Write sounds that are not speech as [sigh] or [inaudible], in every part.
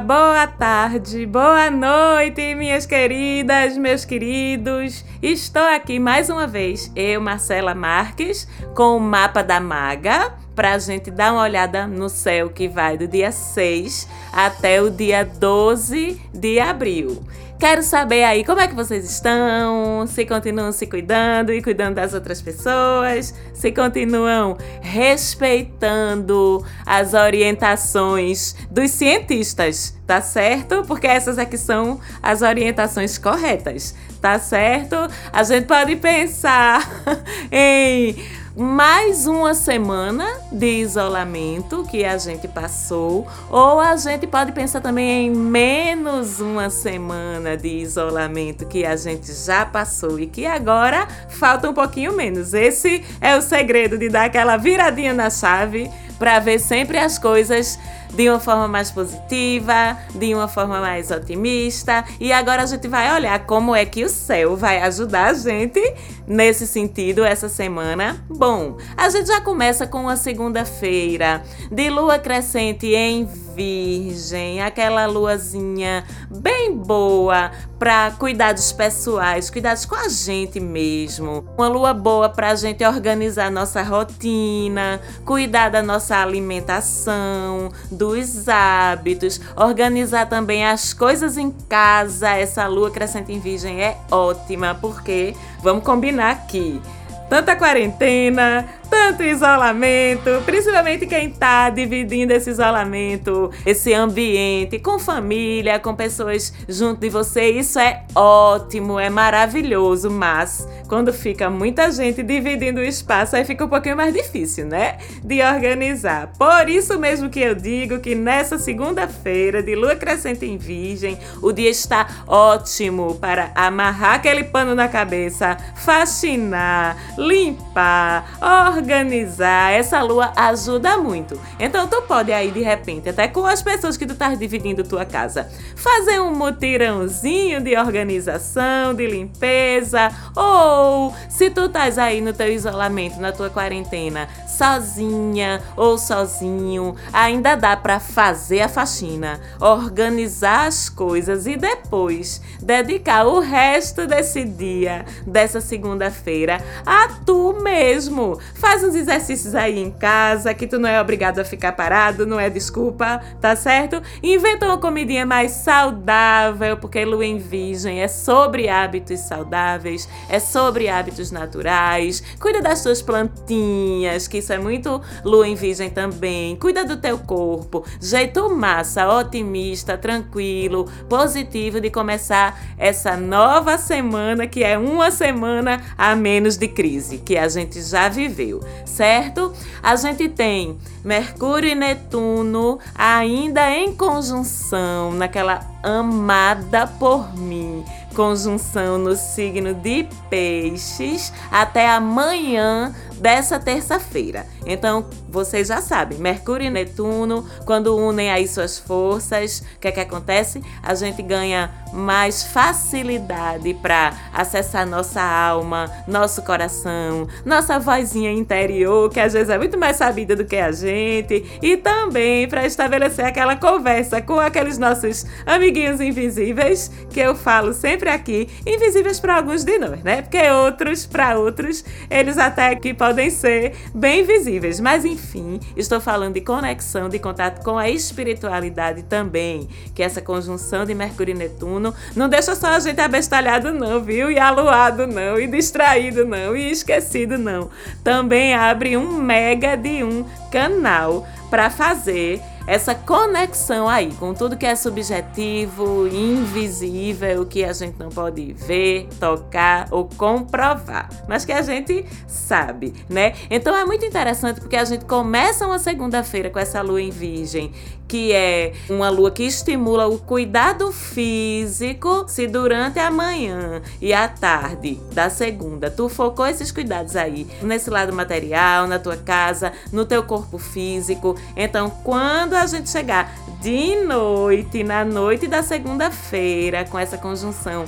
boa tarde, boa noite, minhas queridas, meus queridos. Estou aqui mais uma vez, eu, Marcela Marques, com o mapa da maga, para a gente dar uma olhada no céu que vai do dia 6 até o dia 12 de abril. Quero saber aí como é que vocês estão, se continuam se cuidando e cuidando das outras pessoas, se continuam respeitando as orientações dos cientistas, tá certo? Porque essas aqui são as orientações corretas, tá certo? A gente pode pensar [laughs] em mais uma semana de isolamento que a gente passou, ou a gente pode pensar também em menos uma semana de isolamento que a gente já passou e que agora falta um pouquinho menos. Esse é o segredo de dar aquela viradinha na chave para ver sempre as coisas de uma forma mais positiva, de uma forma mais otimista. E agora a gente vai olhar como é que o céu vai ajudar a gente nesse sentido essa semana. Bom, a gente já começa com a segunda-feira de lua crescente em Virgem, aquela luazinha bem boa para cuidados pessoais, cuidados com a gente mesmo. Uma lua boa para a gente organizar nossa rotina, cuidar da nossa alimentação, dos hábitos, organizar também as coisas em casa. Essa lua crescente em Virgem é ótima porque vamos combinar aqui. Tanta quarentena, tanto isolamento, principalmente quem está dividindo esse isolamento, esse ambiente com família, com pessoas junto de você, isso é ótimo, é maravilhoso, mas quando fica muita gente dividindo o espaço, aí fica um pouquinho mais difícil, né? De organizar. Por isso mesmo que eu digo que nessa segunda-feira de lua crescente em Virgem, o dia está ótimo para amarrar aquele pano na cabeça, faxinar, limpar, organizar essa lua ajuda muito. Então tu pode aí de repente, até com as pessoas que tu estás dividindo tua casa, fazer um mutirãozinho de organização, de limpeza, ou se tu estás aí no teu isolamento, na tua quarentena, sozinha ou sozinho, ainda dá para fazer a faxina, organizar as coisas e depois dedicar o resto desse dia, dessa segunda-feira, a tu mesmo. Faz uns exercícios aí em casa, que tu não é obrigado a ficar parado, não é desculpa, tá certo? Inventa uma comidinha mais saudável, porque lua em virgem é sobre hábitos saudáveis, é sobre hábitos naturais. Cuida das tuas plantinhas, que isso é muito lua em virgem também. Cuida do teu corpo. Jeito massa, otimista, tranquilo, positivo de começar essa nova semana, que é uma semana a menos de crise, que a gente já viveu certo? A gente tem Mercúrio e Netuno ainda em conjunção, naquela amada por mim, conjunção no signo de Peixes até amanhã dessa terça-feira. Então, vocês já sabem, Mercúrio e Netuno, quando unem aí suas forças, o que é que acontece? A gente ganha mais facilidade para acessar nossa alma, nosso coração, nossa vozinha interior, que às vezes é muito mais sabida do que a gente, e também para estabelecer aquela conversa com aqueles nossos amiguinhos invisíveis, que eu falo sempre aqui, invisíveis para alguns de nós, né? Porque outros, para outros, eles até que podem ser bem visíveis, mas enfim, estou falando de conexão, de contato com a espiritualidade também, que essa conjunção de Mercúrio e Netuno não deixa só a gente abestalhado, não, viu? E aluado, não. E distraído, não. E esquecido, não. Também abre um mega de um canal para fazer essa conexão aí com tudo que é subjetivo, invisível, que a gente não pode ver, tocar ou comprovar, mas que a gente sabe, né? Então é muito interessante porque a gente começa uma segunda-feira com essa lua em virgem, que é uma lua que estimula o cuidado físico. Se durante a manhã e a tarde da segunda tu focou esses cuidados aí nesse lado material, na tua casa, no teu corpo físico, então quando a gente chegar de noite, na noite da segunda-feira, com essa conjunção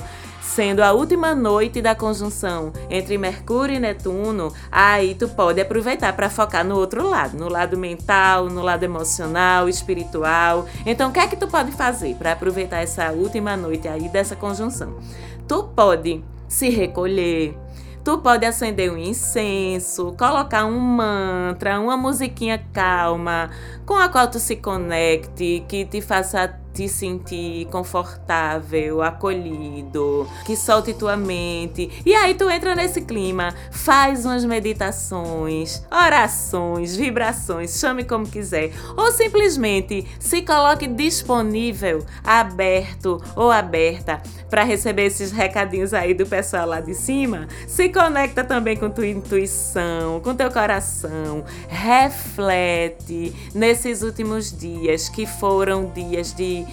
sendo a última noite da conjunção entre Mercúrio e Netuno, aí tu pode aproveitar para focar no outro lado, no lado mental, no lado emocional, espiritual. Então, o que é que tu pode fazer para aproveitar essa última noite aí dessa conjunção? Tu pode se recolher, Tu pode acender um incenso, colocar um mantra, uma musiquinha calma, com a qual tu se conecte, que te faça te sentir confortável, acolhido, que solte tua mente. E aí tu entra nesse clima, faz umas meditações, orações, vibrações, chame como quiser, ou simplesmente se coloque disponível, aberto ou aberta para receber esses recadinhos aí do pessoal lá de cima. Se conecta também com tua intuição, com teu coração. Reflete nesses últimos dias que foram dias de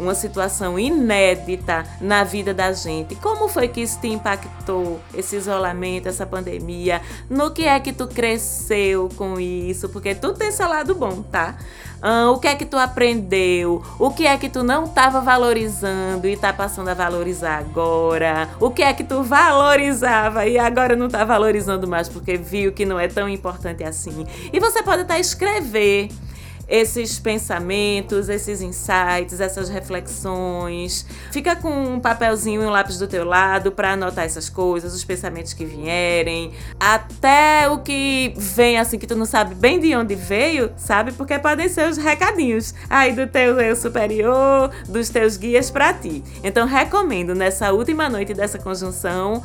uma situação inédita na vida da gente. Como foi que isso te impactou, esse isolamento, essa pandemia? No que é que tu cresceu com isso? Porque tu tem seu lado bom, tá? Ah, o que é que tu aprendeu? O que é que tu não estava valorizando e está passando a valorizar agora? O que é que tu valorizava e agora não está valorizando mais porque viu que não é tão importante assim? E você pode até escrever esses pensamentos, esses insights, essas reflexões. Fica com um papelzinho e um lápis do teu lado para anotar essas coisas, os pensamentos que vierem, até o que vem assim que tu não sabe bem de onde veio, sabe? Porque podem ser os recadinhos aí do teu eu superior, dos teus guias para ti. Então recomendo nessa última noite dessa conjunção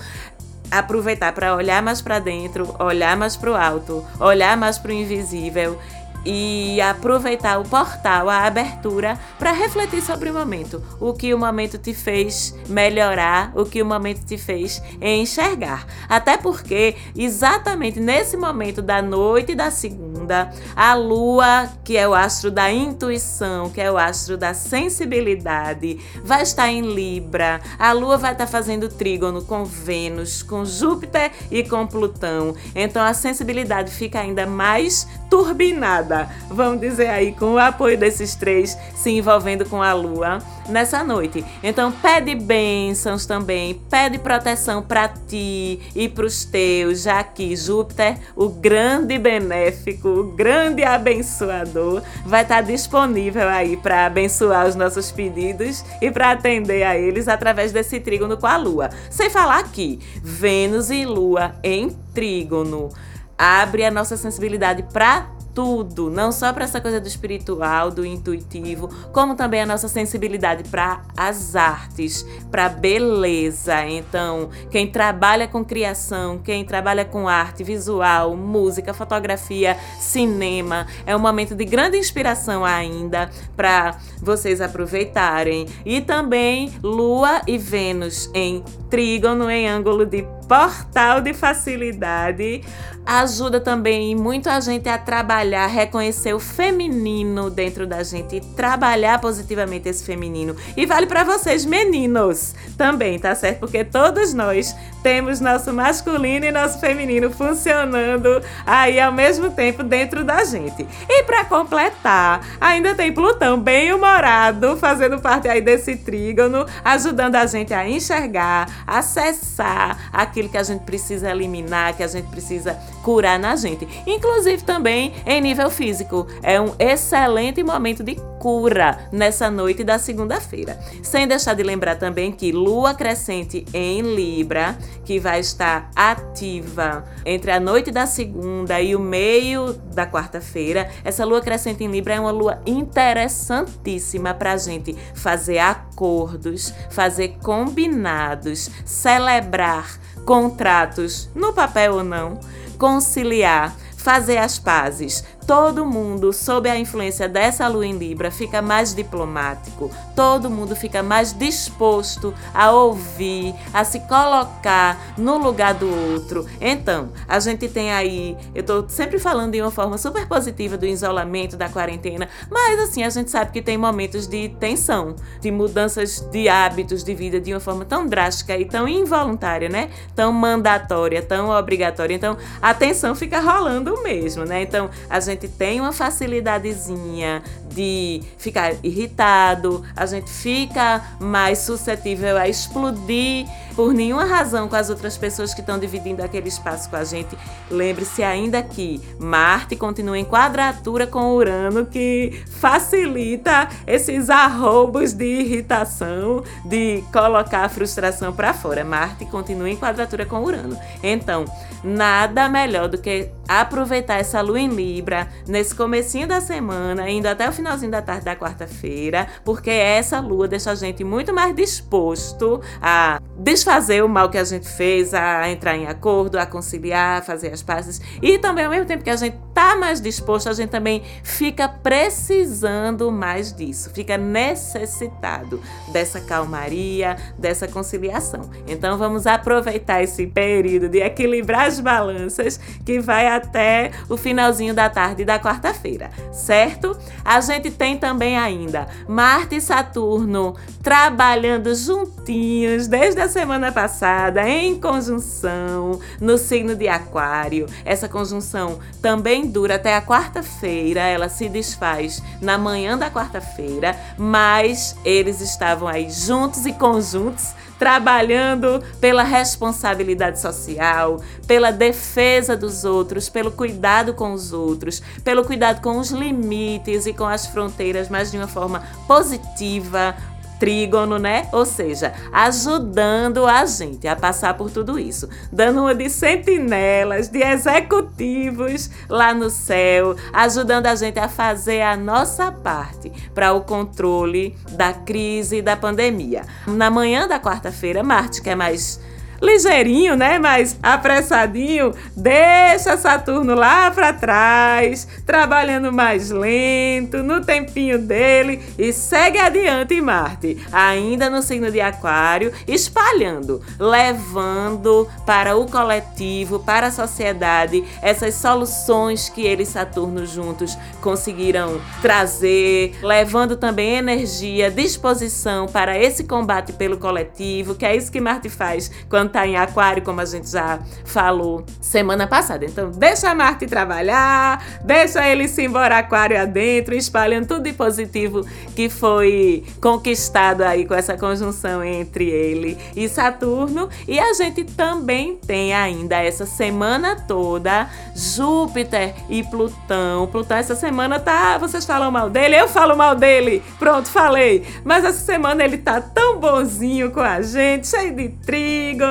aproveitar para olhar mais para dentro, olhar mais para o alto, olhar mais para o invisível e aproveitar o portal, a abertura, para refletir sobre o momento. O que o momento te fez melhorar, o que o momento te fez enxergar. Até porque, exatamente nesse momento da noite da segunda, a lua, que é o astro da intuição, que é o astro da sensibilidade, vai estar em Libra. A lua vai estar fazendo trígono com Vênus, com Júpiter e com Plutão. Então a sensibilidade fica ainda mais turbinada, vamos dizer aí, com o apoio desses três se envolvendo com a lua nessa noite. Então pede bênçãos também, pede proteção para ti e para os teus, já que Júpiter, o grande benéfico, o grande abençoador, vai estar disponível aí para abençoar os nossos pedidos e para atender a eles através desse trígono com a lua. Sem falar que Vênus e Lua em trígono abre a nossa sensibilidade para tudo, não só para essa coisa do espiritual, do intuitivo, como também a nossa sensibilidade para as artes, para beleza. Então, quem trabalha com criação, quem trabalha com arte visual, música, fotografia, cinema, é um momento de grande inspiração ainda para vocês aproveitarem. E também Lua e Vênus em trígono em ângulo de portal de facilidade ajuda também muito a gente a trabalhar, reconhecer o feminino dentro da gente e trabalhar positivamente esse feminino. E vale para vocês meninos também, tá certo? Porque todos nós temos nosso masculino e nosso feminino funcionando aí ao mesmo tempo dentro da gente. E para completar, ainda tem Plutão bem humorado, fazendo parte aí desse trígono, ajudando a gente a enxergar, acessar aquilo que a gente precisa eliminar, que a gente precisa curar na gente. Inclusive também em nível físico. É um excelente momento de cura nessa noite da segunda-feira. Sem deixar de lembrar também que lua crescente em Libra, que vai estar ativa entre a noite da segunda e o meio da quarta-feira. Essa lua crescente em Libra é uma lua interessantíssima para a gente fazer acordos, fazer combinados, celebrar contratos no papel ou não conciliar, fazer as pazes, todo mundo, sob a influência dessa lua em Libra, fica mais diplomático, todo mundo fica mais disposto a ouvir, a se colocar no lugar do outro. Então, a gente tem aí, eu tô sempre falando de uma forma super positiva do isolamento, da quarentena, mas assim, a gente sabe que tem momentos de tensão, de mudanças de hábitos de vida de uma forma tão drástica e tão involuntária, né? Tão mandatória, tão obrigatória. Então, a tensão fica rolando mesmo, né? Então, a gente gente tem uma facilidadezinha de ficar irritado, a gente fica mais suscetível a explodir por nenhuma razão com as outras pessoas que estão dividindo aquele espaço com a gente. Lembre-se ainda que Marte continua em quadratura com Urano, que facilita esses arroubos de irritação, de colocar a frustração para fora. Marte continua em quadratura com Urano. Então, nada melhor do que aproveitar essa lua em Libra nesse comecinho da semana, indo até o finalzinho da tarde da quarta-feira, porque essa lua deixa a gente muito mais disposto a desfazer o mal que a gente fez, a entrar em acordo, a conciliar, a fazer as pazes. E também ao mesmo tempo que a gente tá mais disposto, a gente também fica precisando mais disso, fica necessitado dessa calmaria, dessa conciliação. Então vamos aproveitar esse período de equilibrar as balanças que vai até o finalzinho da tarde da quarta-feira, certo? A gente tem também ainda Marte e Saturno trabalhando juntinhos desde a semana passada em conjunção no signo de Aquário. Essa conjunção também dura até a quarta-feira, ela se desfaz na manhã da quarta-feira, mas eles estavam aí juntos e conjuntos trabalhando pela responsabilidade social, pela defesa dos outros, pelo cuidado com os outros, pelo cuidado com os limites e com as fronteiras, mas de uma forma positiva, trígono, né? Ou seja, ajudando a gente a passar por tudo isso, dando uma de sentinelas, de executivos lá no céu, ajudando a gente a fazer a nossa parte para o controle da crise da pandemia. Na manhã da quarta-feira, Marte, que é mais ligeirinho, né? Mas apressadinho, deixa Saturno lá para trás, trabalhando mais lento, no tempinho dele e segue adiante Marte, ainda no signo de Aquário, espalhando, levando para o coletivo, para a sociedade, essas soluções que ele e Saturno juntos conseguiram trazer, levando também energia, disposição para esse combate pelo coletivo, que é isso que Marte faz quando quando tá em aquário, como a gente já falou semana passada. Então, deixa Marte trabalhar, deixa ele se embora aquário adentro, espalhando tudo de positivo que foi conquistado aí com essa conjunção entre ele e Saturno. E a gente também tem ainda essa semana toda Júpiter e Plutão. Plutão essa semana tá, vocês falam mal dele, eu falo mal dele. Pronto, falei. Mas essa semana ele tá tão bonzinho com a gente, cheio de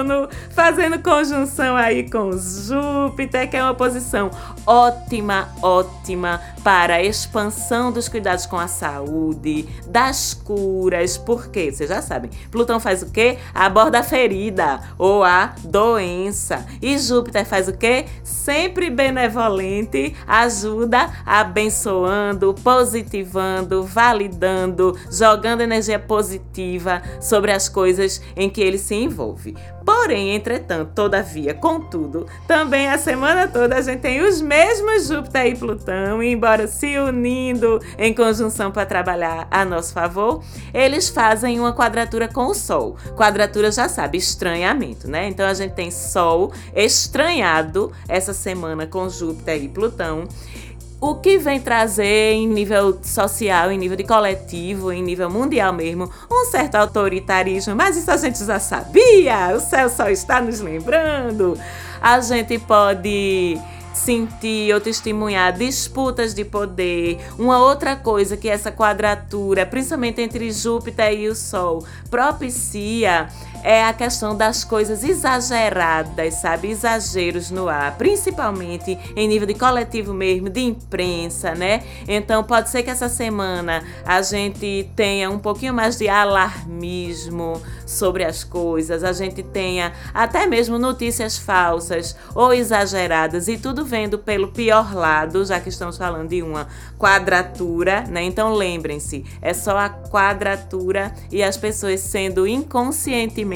trígono, fazendo conjunção aí com Júpiter, que é uma posição ótima, ótima para a expansão dos cuidados com a saúde, das curas, porque vocês já sabem, Plutão faz o quê? Aborda a ferida ou a doença. E Júpiter faz o quê? Sempre benevolente, ajuda abençoando, positivando, validando, jogando energia positiva sobre as coisas em que ele se envolve. Porém, entretanto, todavia, contudo, também a semana toda a gente tem os mesmos Júpiter e Plutão, e embora se unindo em conjunção para trabalhar a nosso favor, eles fazem uma quadratura com o Sol. Quadratura já sabe, estranhamento, né? Então a gente tem Sol estranhado essa semana com Júpiter e Plutão o que vem trazer em nível social, em nível de coletivo, em nível mundial mesmo, um certo autoritarismo, mas isso a gente já sabia, o céu só está nos lembrando. A gente pode sentir ou testemunhar disputas de poder. Uma outra coisa que essa quadratura, principalmente entre Júpiter e o Sol, propicia é a questão das coisas exageradas, sabe? Exageros no ar, principalmente em nível de coletivo mesmo, de imprensa, né? Então pode ser que essa semana a gente tenha um pouquinho mais de alarmismo sobre as coisas, a gente tenha até mesmo notícias falsas ou exageradas e tudo vendo pelo pior lado, já que estamos falando de uma quadratura, né? Então lembrem-se, é só a quadratura e as pessoas sendo inconscientemente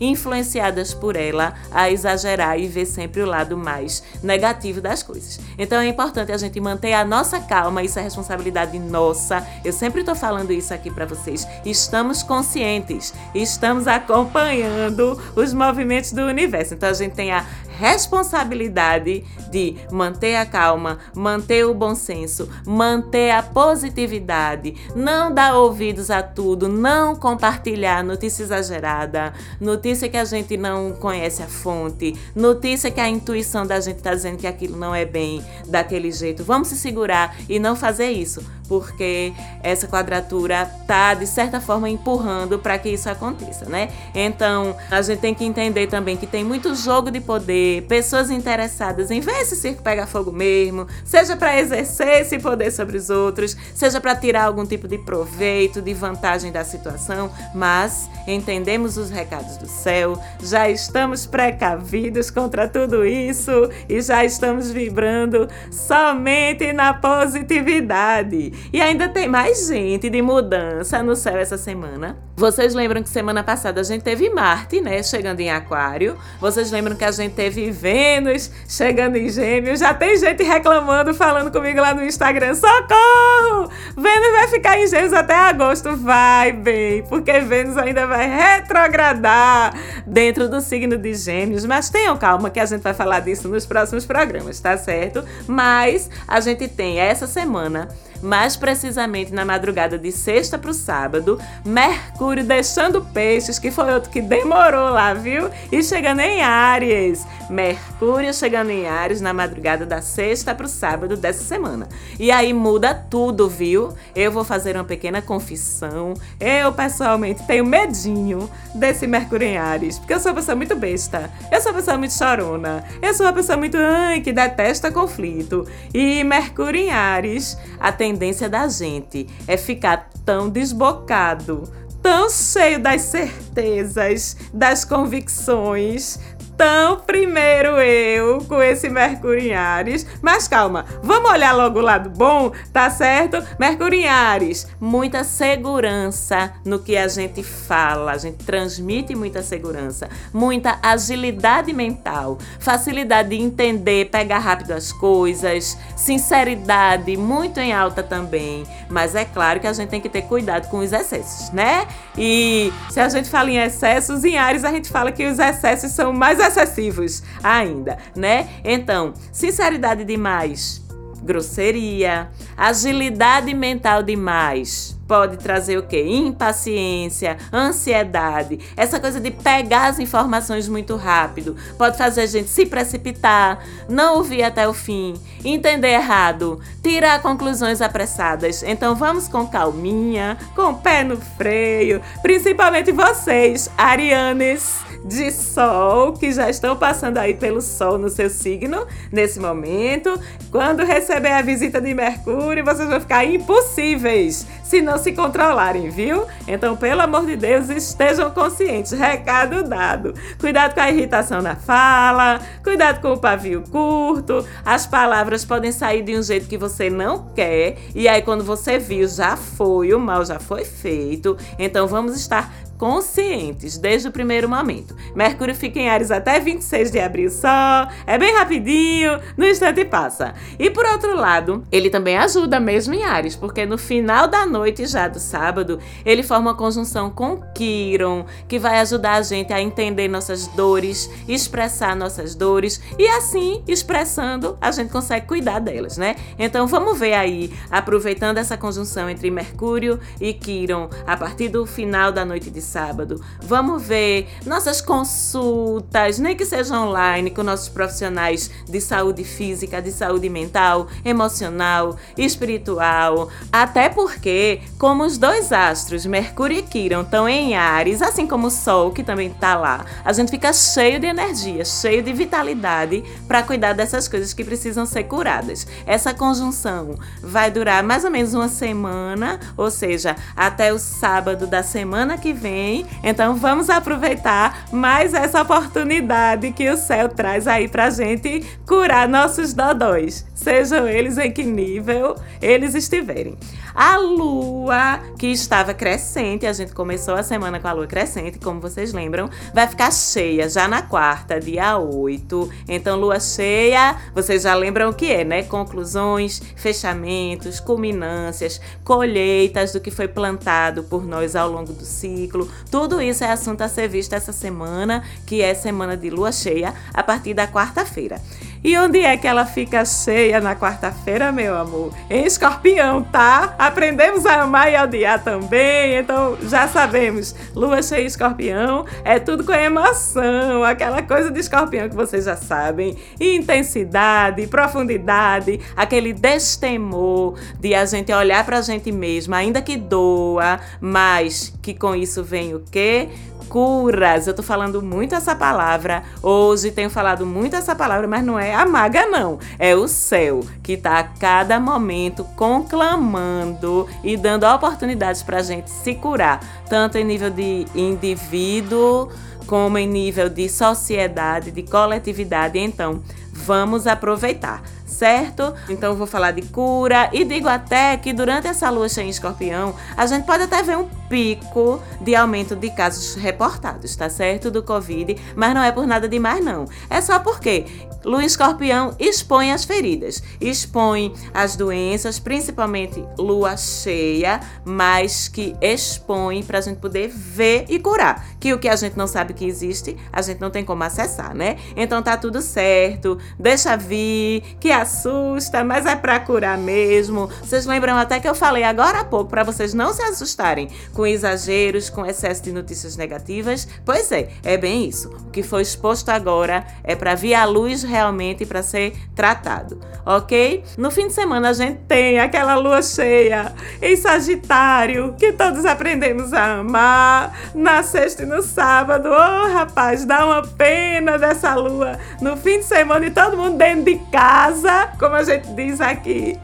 influenciadas por ela a exagerar e ver sempre o lado mais negativo das coisas. Então é importante a gente manter a nossa calma, isso é responsabilidade nossa. Eu sempre estou falando isso aqui para vocês. Estamos conscientes, estamos acompanhando os movimentos do universo. Então a gente tem a responsabilidade de manter a calma, manter o bom senso, manter a positividade, não dar ouvidos a tudo, não compartilhar notícia exagerada, notícia que a gente não conhece a fonte, notícia que a intuição da gente está dizendo que aquilo não é bem daquele jeito. Vamos se segurar e não fazer isso, porque essa quadratura tá de certa forma empurrando para que isso aconteça, né? Então, a gente tem que entender também que tem muito jogo de poder, pessoas interessadas em ver esse circo pegar fogo mesmo, seja para exercer esse poder sobre os outros, seja para tirar algum tipo de proveito, de vantagem da situação, mas entendemos os recados do céu, já estamos precavidos contra tudo isso e já estamos vibrando somente na positividade. E ainda tem mais gente de mudança no céu essa semana. Vocês lembram que semana passada a gente teve Marte, né, chegando em Aquário. Vocês lembram que a gente teve Vênus chegando em Gêmeos. Já tem gente reclamando, falando comigo lá no Instagram: socorro! Vênus vai ficar em Gêmeos até agosto. Vai, bem, porque Vênus ainda vai retrogradar dentro do signo de Gêmeos. Mas tenham calma que a gente vai falar disso nos próximos programas, tá certo? Mas a gente tem essa semana mais precisamente na madrugada de sexta para o sábado, Mercúrio deixando peixes, que foi outro que demorou lá, viu? E chegando em Áries. Mercúrio chegando em Áries na madrugada da sexta para o sábado dessa semana. E aí muda tudo, viu? Eu vou fazer uma pequena confissão. Eu, pessoalmente, tenho medinho desse Mercúrio em Áries, porque eu sou uma pessoa muito besta. Eu sou uma pessoa muito chorona. Eu sou uma pessoa muito, ai, que detesta conflito. E Mercúrio em Áries, a tendência da gente é ficar tão desbocado, tão cheio das certezas, das convicções, então, primeiro eu com esse Mercúrio em Ares. Mas calma, vamos olhar logo o lado bom, tá certo? Mercúrio em Ares, muita segurança no que a gente fala. A gente transmite muita segurança, muita agilidade mental, facilidade de entender, pegar rápido as coisas, sinceridade muito em alta também. Mas é claro que a gente tem que ter cuidado com os excessos, né? E se a gente fala em excessos, em Ares a gente fala que os excessos são mais excessivos ainda, né? Então, sinceridade demais, grosseria, agilidade mental demais pode trazer o quê? Impaciência, ansiedade, essa coisa de pegar as informações muito rápido, pode fazer a gente se precipitar, não ouvir até o fim, entender errado, tirar conclusões apressadas. Então vamos com calminha, com o pé no freio, principalmente vocês, arianes de sol que já estão passando aí pelo sol no seu signo nesse momento. Quando receber a visita de Mercúrio, vocês vão ficar impossíveis se não se controlarem, viu? Então, pelo amor de Deus, estejam conscientes. Recado dado. Cuidado com a irritação na fala, cuidado com o pavio curto. As palavras podem sair de um jeito que você não quer, e aí quando você viu, já foi, o mal já foi feito. Então, vamos estar conscientes desde o primeiro momento. Mercúrio fica em Ares até 26 de abril só, é bem rapidinho, no instante passa. E por outro lado, ele também ajuda mesmo em Ares, porque no final da noite já do sábado, ele forma uma conjunção com Quiron, que vai ajudar a gente a entender nossas dores, expressar nossas dores e assim, expressando, a gente consegue cuidar delas, né? Então vamos ver aí, aproveitando essa conjunção entre Mercúrio e Quiron, a partir do final da noite de sábado. Vamos ver nossas consultas, nem que seja online, com nossos profissionais de saúde física, de saúde mental, emocional, espiritual. Até porque, como os dois astros, Mercúrio e Quirón, estão em Ares, assim como o Sol, que também está lá, a gente fica cheio de energia, cheio de vitalidade para cuidar dessas coisas que precisam ser curadas. Essa conjunção vai durar mais ou menos uma semana, ou seja, até o sábado da semana que vem então vamos aproveitar mais essa oportunidade que o céu traz aí pra gente curar nossos dodóis, sejam eles em que nível eles estiverem. A lua, que estava crescente, a gente começou a semana com a lua crescente, como vocês lembram, vai ficar cheia já na quarta, dia 8. Então, lua cheia, vocês já lembram o que é, né? Conclusões, fechamentos, culminâncias, colheitas do que foi plantado por nós ao longo do ciclo. Tudo isso é assunto a ser visto essa semana, que é semana de lua cheia, a partir da quarta-feira. E onde é que ela fica cheia na quarta-feira, meu amor? Em escorpião, tá? Aprendemos a amar e odiar também, então já sabemos. Lua cheia escorpião é tudo com emoção, aquela coisa de escorpião que vocês já sabem. Intensidade, profundidade, aquele destemor de a gente olhar pra gente mesma, ainda que doa, mas que com isso vem o quê? Curas. Eu tô falando muito essa palavra. Hoje tenho falado muito essa palavra, mas não é a maga, não. É o céu que tá a cada momento conclamando e dando oportunidades pra gente se curar, tanto em nível de indivíduo como em nível de sociedade, de coletividade. Então, vamos aproveitar certo? Então vou falar de cura e digo até que durante essa lua cheia em escorpião, a gente pode até ver um pico de aumento de casos reportados, tá certo? Do Covid, mas não é por nada demais, não. É só porque Lua Escorpião expõe as feridas, expõe as doenças, principalmente lua cheia, mas que expõe para a gente poder ver e curar. Que o que a gente não sabe que existe, a gente não tem como acessar, né? Então tá tudo certo, deixa vir, que assusta, mas é para curar mesmo. Vocês lembram até que eu falei agora há pouco para vocês não se assustarem com exageros, com excesso de notícias negativas? Pois é, é bem isso. O que foi exposto agora é para vir à luz realmente para ser tratado, ok? No fim de semana a gente tem aquela lua cheia em Sagitário que todos aprendemos a amar na sexta e no sábado. Oh, rapaz, dá uma pena dessa lua no fim de semana e todo mundo dentro de casa, como a gente diz aqui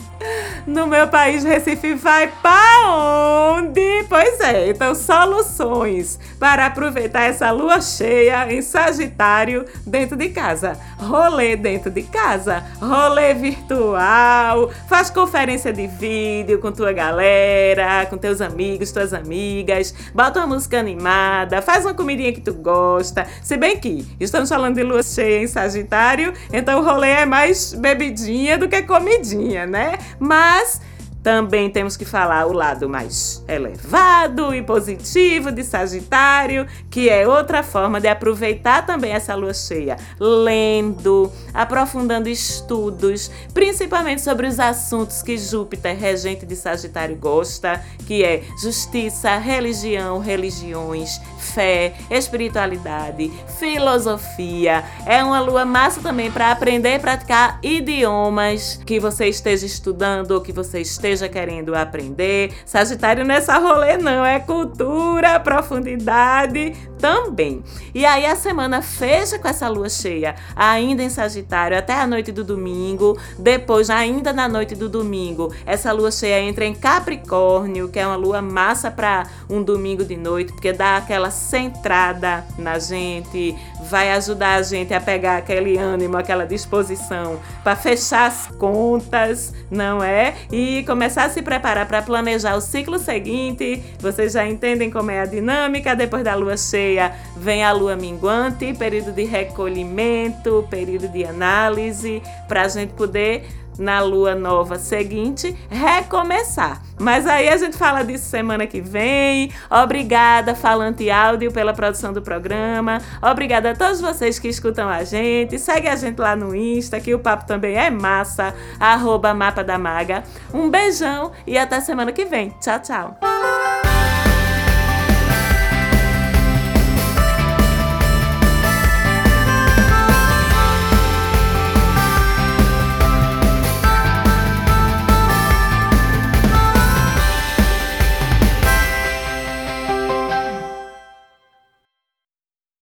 no meu país, Recife, vai para onde? Pois é, então soluções para aproveitar essa lua cheia em Sagitário dentro de casa. Rolê dentro de casa, rolê virtual, faz conferência de vídeo com tua galera, com teus amigos, tuas amigas, bota uma música animada, faz uma comidinha que tu gosta. Se bem que estamos falando de lua cheia em Sagitário, então o rolê é mais bebidinha do que comidinha, né? Mas também temos que falar o lado mais elevado e positivo de Sagitário, que é outra forma de aproveitar também essa lua cheia, lendo, aprofundando estudos, principalmente sobre os assuntos que Júpiter, regente de Sagitário, gosta, que é justiça, religião, religiões, fé, espiritualidade, filosofia. É uma lua massa também para aprender e praticar idiomas que você esteja estudando ou que você esteja esteja querendo aprender. Sagitário não é só rolê, não, é cultura, profundidade também. E aí a semana fecha com essa lua cheia, ainda em Sagitário, até a noite do domingo. Depois, ainda na noite do domingo, essa lua cheia entra em Capricórnio, que é uma lua massa para um domingo de noite, porque dá aquela centrada na gente, vai ajudar a gente a pegar aquele ânimo, aquela disposição para fechar as contas, não é? E começar a se preparar para planejar o ciclo seguinte. Vocês já entendem como é a dinâmica depois da lua cheia, vem a lua minguante, período de recolhimento, período de análise, para a gente poder na lua nova seguinte, recomeçar. Mas aí a gente fala disso semana que vem. Obrigada, Falante Áudio, pela produção do programa. Obrigada a todos vocês que escutam a gente. Segue a gente lá no Insta, que o papo também é massa. Arroba Mapa da Maga. Um beijão e até semana que vem. Tchau, tchau.